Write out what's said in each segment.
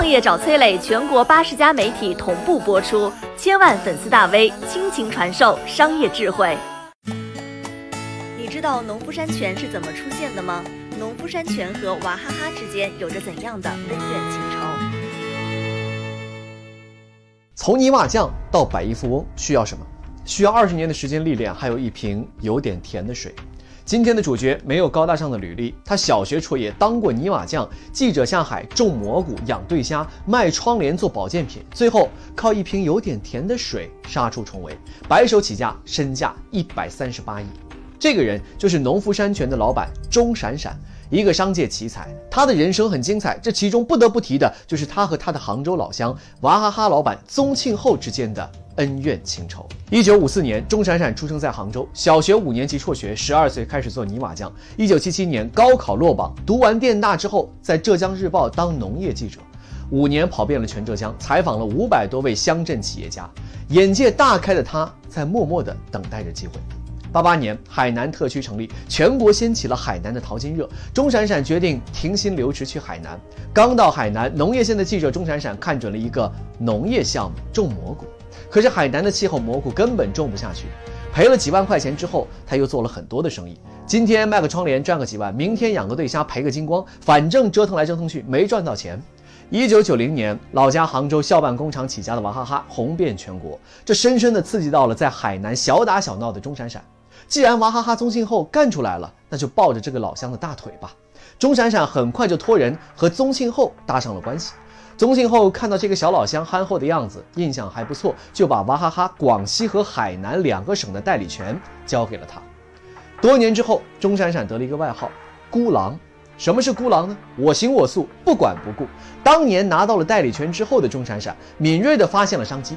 创业找崔磊，全国八十家媒体同步播出，千万粉丝大 V 倾情传授商业智慧。你知道农夫山泉是怎么出现的吗？农夫山泉和娃哈哈之间有着怎样的恩怨情仇？从泥瓦匠到百亿富翁需要什么？需要二十年的时间历练，还有一瓶有点甜的水。今天的主角没有高大上的履历，他小学辍业当过泥瓦匠，记者下海种蘑菇、养对虾、卖窗帘做保健品，最后靠一瓶有点甜的水杀出重围，白手起家，身价一百三十八亿。这个人就是农夫山泉的老板钟闪闪，一个商界奇才。他的人生很精彩，这其中不得不提的就是他和他的杭州老乡娃哈哈老板宗庆后之间的。恩怨情仇。一九五四年，钟闪闪出生在杭州，小学五年级辍学，十二岁开始做泥瓦匠。一九七七年高考落榜，读完电大之后，在浙江日报当农业记者，五年跑遍了全浙江，采访了五百多位乡镇企业家，眼界大开的他在默默地等待着机会。八八年，海南特区成立，全国掀起了海南的淘金热。钟闪闪决定停薪留职去海南。刚到海南，农业县的记者钟闪闪看准了一个农业项目——种蘑菇。可是海南的气候，蘑菇根本种不下去，赔了几万块钱之后，他又做了很多的生意。今天卖个窗帘赚个几万，明天养个对虾赔个精光，反正折腾来折腾去没赚到钱。一九九零年，老家杭州校办工厂起家的娃哈哈红遍全国，这深深的刺激到了在海南小打小闹的钟闪闪。既然娃哈哈宗庆后干出来了，那就抱着这个老乡的大腿吧。钟闪闪很快就托人和宗庆后搭上了关系。宗庆后看到这个小老乡憨厚的样子，印象还不错，就把娃哈哈广西和海南两个省的代理权交给了他。多年之后，钟闪闪得了一个外号“孤狼”。什么是孤狼呢？我行我素，不管不顾。当年拿到了代理权之后的钟闪闪，敏锐地发现了商机。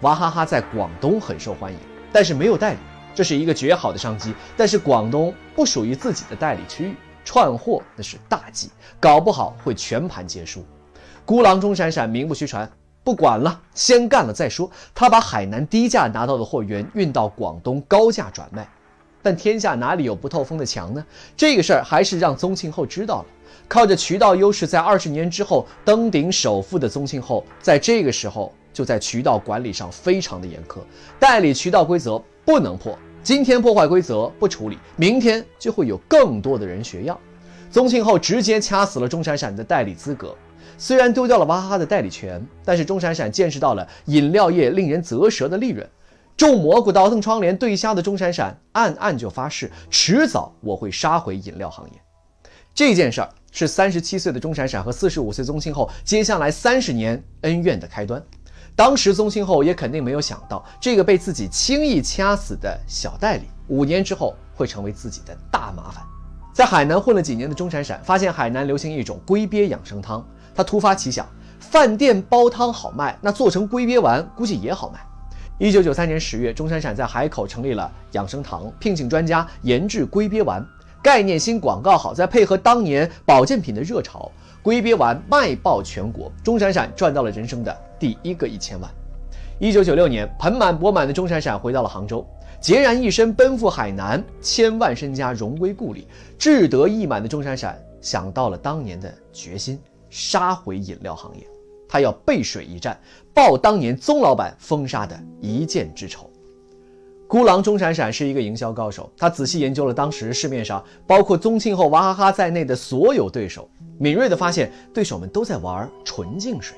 娃哈哈在广东很受欢迎，但是没有代理，这是一个绝好的商机。但是广东不属于自己的代理区域，串货那是大忌，搞不好会全盘皆输。孤狼钟闪闪名不虚传，不管了，先干了再说。他把海南低价拿到的货源运到广东高价转卖，但天下哪里有不透风的墙呢？这个事儿还是让宗庆后知道了。靠着渠道优势，在二十年之后登顶首富的宗庆后，在这个时候就在渠道管理上非常的严苛，代理渠道规则不能破。今天破坏规则不处理，明天就会有更多的人学样。宗庆后直接掐死了钟闪闪的代理资格。虽然丢掉了娃哈哈的代理权，但是钟闪闪见识到了饮料业令人啧舌的利润。种蘑菇、倒腾窗帘、对虾的钟闪闪暗暗就发誓，迟早我会杀回饮料行业。这件事儿是三十七岁的钟闪闪和四十五岁宗庆后接下来三十年恩怨的开端。当时宗庆后也肯定没有想到，这个被自己轻易掐死的小代理，五年之后会成为自己的大麻烦。在海南混了几年的钟闪闪，发现海南流行一种龟鳖养生汤。他突发奇想，饭店煲汤好卖，那做成龟鳖丸估计也好卖。一九九三年十月，钟闪闪在海口成立了养生堂，聘请专家研制龟鳖丸，概念新，广告好，再配合当年保健品的热潮，龟鳖丸卖爆全国。钟闪闪赚到了人生的第一个一千万。一九九六年，盆满钵满的钟闪闪回到了杭州，孑然一身奔赴海南，千万身家荣归故里。志得意满的钟闪闪想到了当年的决心。杀回饮料行业，他要背水一战，报当年宗老板封杀的一箭之仇。孤狼钟闪闪是一个营销高手，他仔细研究了当时市面上包括宗庆后、娃哈哈在内的所有对手，敏锐地发现对手们都在玩纯净水，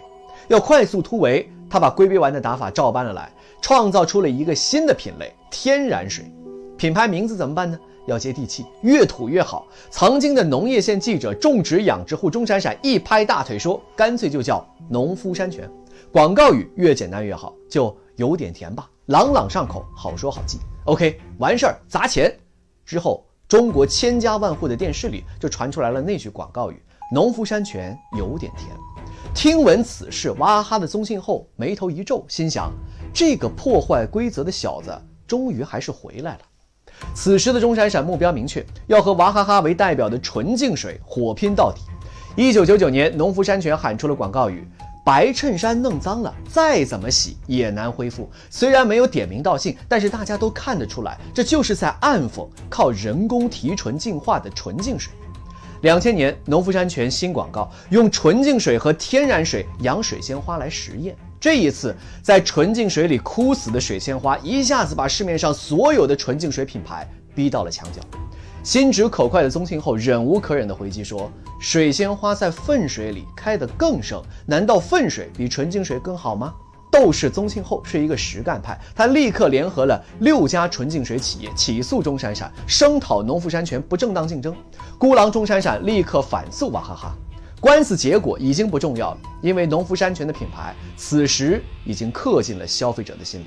要快速突围，他把龟鳖丸的打法照搬了来，创造出了一个新的品类——天然水。品牌名字怎么办呢？要接地气，越土越好。曾经的农业县记者、种植养殖户钟闪闪一拍大腿说：“干脆就叫农夫山泉。”广告语越简单越好，就有点甜吧，朗朗上口，好说好记。OK，完事儿砸钱之后，中国千家万户的电视里就传出来了那句广告语：“农夫山泉有点甜。”听闻此事，娃哈哈的宗庆后眉头一皱，心想：这个破坏规则的小子，终于还是回来了。此时的钟闪闪目标明确，要和娃哈哈为代表的纯净水火拼到底。一九九九年，农夫山泉喊出了广告语：“白衬衫弄脏了，再怎么洗也难恢复。”虽然没有点名道姓，但是大家都看得出来，这就是在暗讽靠人工提纯净化的纯净水。两千年，农夫山泉新广告用纯净水和天然水养水仙花来实验。这一次，在纯净水里枯死的水仙花，一下子把市面上所有的纯净水品牌逼到了墙角。心直口快的宗庆后忍无可忍地回击说：“水仙花在粪水里开得更盛，难道粪水比纯净水更好吗？”斗士宗庆后是一个实干派，他立刻联合了六家纯净水企业起诉钟闪闪，声讨农夫山泉不正当竞争。孤狼钟闪闪立刻反诉娃哈哈，官司结果已经不重要了，因为农夫山泉的品牌此时已经刻进了消费者的心里。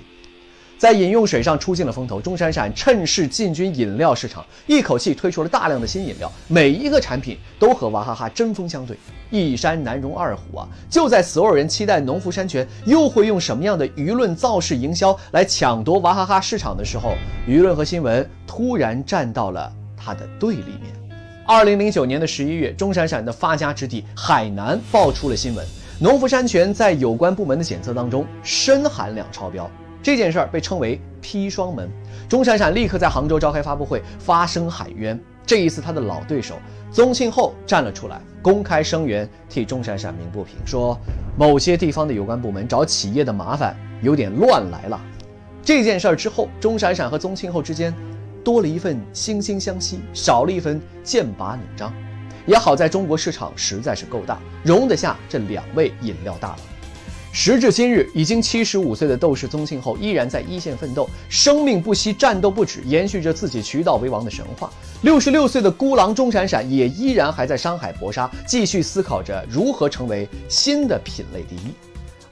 在饮用水上出尽了风头，钟闪闪趁势进军饮料市场，一口气推出了大量的新饮料，每一个产品都和娃哈哈针锋相对，一山难容二虎啊！就在所有人期待农夫山泉又会用什么样的舆论造势营销来抢夺娃哈哈市场的时候，舆论和新闻突然站到了他的对立面。二零零九年的十一月，钟闪闪的发家之地海南爆出了新闻，农夫山泉在有关部门的检测当中砷含量超标。这件事儿被称为“砒霜门”，钟闪闪立刻在杭州召开发布会，发声喊冤。这一次，他的老对手宗庆后站了出来，公开声援，替钟闪闪鸣不平，说某些地方的有关部门找企业的麻烦有点乱来了。这件事儿之后，钟闪闪和宗庆后之间多了一份惺惺相惜，少了一份剑拔弩张。也好在中国市场实在是够大，容得下这两位饮料大佬。时至今日，已经七十五岁的斗士宗庆后依然在一线奋斗，生命不息，战斗不止，延续着自己渠道为王的神话。六十六岁的孤狼钟闪闪也依然还在商海搏杀，继续思考着如何成为新的品类第一。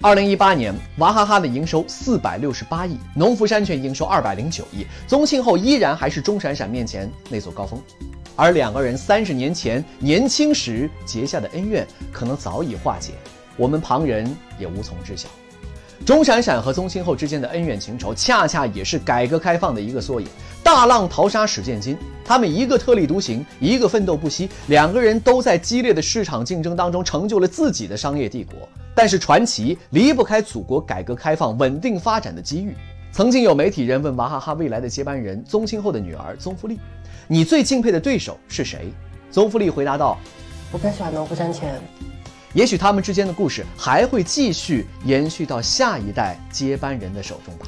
二零一八年，娃哈哈的营收四百六十八亿，农夫山泉营收二百零九亿，宗庆后依然还是钟闪闪面前那座高峰。而两个人三十年前年轻时结下的恩怨，可能早已化解。我们旁人也无从知晓，钟闪闪和宗庆后之间的恩怨情仇，恰恰也是改革开放的一个缩影。大浪淘沙始见金，他们一个特立独行，一个奋斗不息，两个人都在激烈的市场竞争当中成就了自己的商业帝国。但是传奇离不开祖国改革开放稳定发展的机遇。曾经有媒体人问娃哈哈未来的接班人宗庆后的女儿宗馥莉：“你最敬佩的对手是谁？”宗馥莉回答道：“我比较喜欢农夫山泉。”也许他们之间的故事还会继续延续到下一代接班人的手中吧。